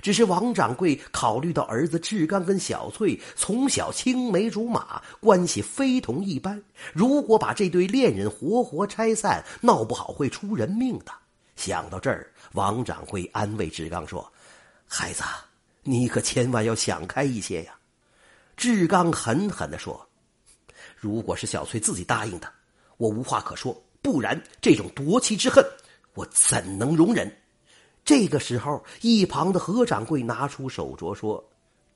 只是王掌柜考虑到儿子志刚跟小翠从小青梅竹马，关系非同一般，如果把这对恋人活活拆散，闹不好会出人命的。想到这儿，王掌柜安慰志刚说：“孩子，你可千万要想开一些呀。”志刚狠狠地说：“如果是小翠自己答应的，我无话可说；不然，这种夺妻之恨，我怎能容忍？”这个时候，一旁的何掌柜拿出手镯说：“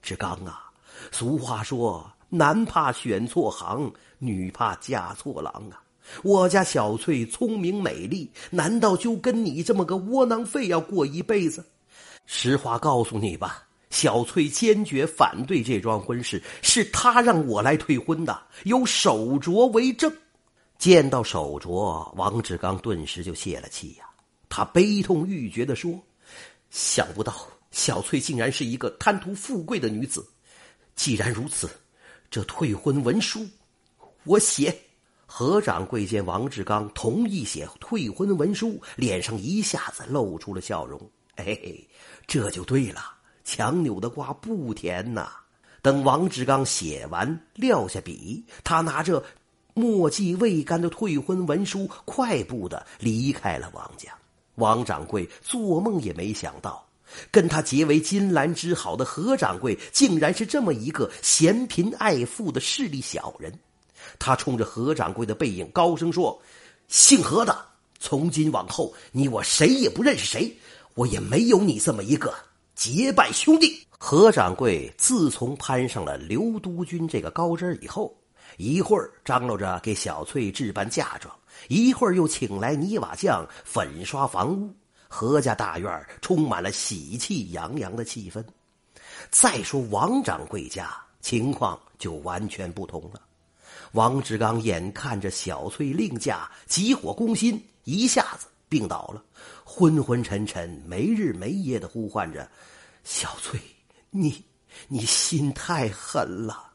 志刚啊，俗话说，男怕选错行，女怕嫁错郎啊。我家小翠聪明美丽，难道就跟你这么个窝囊废要过一辈子？实话告诉你吧，小翠坚决反对这桩婚事，是她让我来退婚的，有手镯为证。”见到手镯，王志刚顿时就泄了气呀。他悲痛欲绝的说：“想不到小翠竟然是一个贪图富贵的女子。既然如此，这退婚文书，我写。”何掌柜见王志刚同意写退婚文书，脸上一下子露出了笑容。哎，这就对了，强扭的瓜不甜呐。等王志刚写完，撂下笔，他拿着墨迹未干的退婚文书，快步的离开了王家。王掌柜做梦也没想到，跟他结为金兰之好的何掌柜，竟然是这么一个嫌贫爱富的势利小人。他冲着何掌柜的背影高声说：“姓何的，从今往后，你我谁也不认识谁，我也没有你这么一个结拜兄弟。”何掌柜自从攀上了刘督军这个高枝以后，一会儿张罗着给小翠置办嫁妆。一会儿又请来泥瓦匠粉刷房屋，何家大院充满了喜气洋洋的气氛。再说王掌柜家情况就完全不同了。王志刚眼看着小翠另嫁，急火攻心，一下子病倒了，昏昏沉沉，没日没夜的呼唤着：“小翠，你你心太狠了。”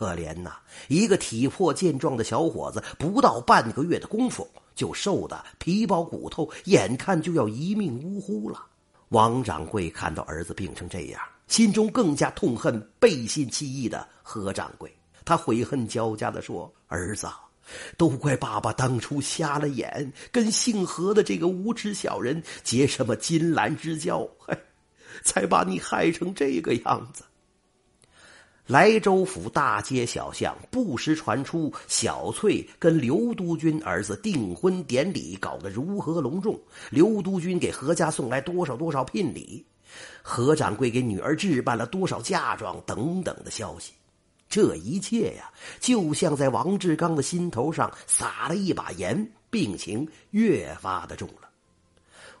可怜呐，一个体魄健壮的小伙子，不到半个月的功夫就瘦得皮包骨头，眼看就要一命呜呼了。王掌柜看到儿子病成这样，心中更加痛恨背信弃义的何掌柜。他悔恨交加的说：“儿子，都怪爸爸当初瞎了眼，跟姓何的这个无耻小人结什么金兰之交，嘿，才把你害成这个样子。”莱州府大街小巷不时传出小翠跟刘督军儿子订婚典礼搞得如何隆重，刘督军给何家送来多少多少聘礼，何掌柜给女儿置办了多少嫁妆等等的消息。这一切呀，就像在王志刚的心头上撒了一把盐，病情越发的重了。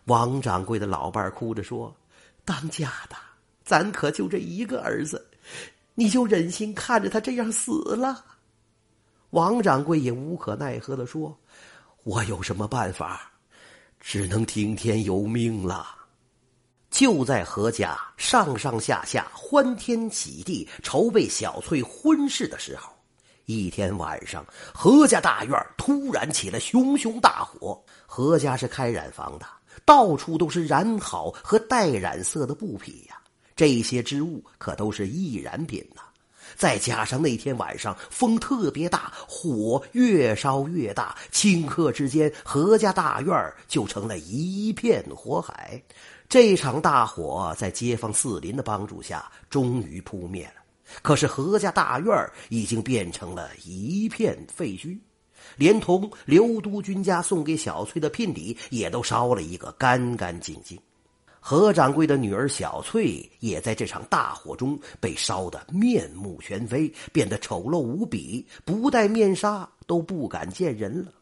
王掌柜的老伴哭着说：“当家的，咱可就这一个儿子。”你就忍心看着他这样死了？王掌柜也无可奈何的说：“我有什么办法？只能听天由命了。”就在何家上上下下欢天喜地筹备小翠婚事的时候，一天晚上，何家大院突然起了熊熊大火。何家是开染坊的，到处都是染好和带染色的布匹呀。这些织物可都是易燃品呐，再加上那天晚上风特别大，火越烧越大，顷刻之间，何家大院就成了一片火海。这场大火在街坊四邻的帮助下，终于扑灭了。可是何家大院已经变成了一片废墟，连同刘督军家送给小翠的聘礼也都烧了一个干干净净。何掌柜的女儿小翠也在这场大火中被烧得面目全非，变得丑陋无比，不戴面纱都不敢见人了。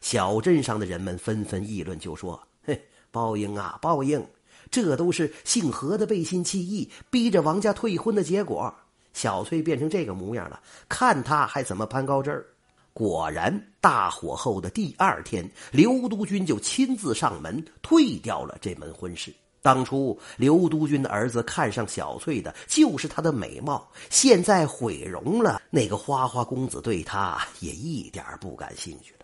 小镇上的人们纷纷议论，就说：“嘿，报应啊，报应！这都是姓何的背信弃义，逼着王家退婚的结果。小翠变成这个模样了，看他还怎么攀高枝儿。”果然，大火后的第二天，刘督军就亲自上门退掉了这门婚事。当初刘督军的儿子看上小翠的就是她的美貌，现在毁容了，那个花花公子对她也一点不感兴趣。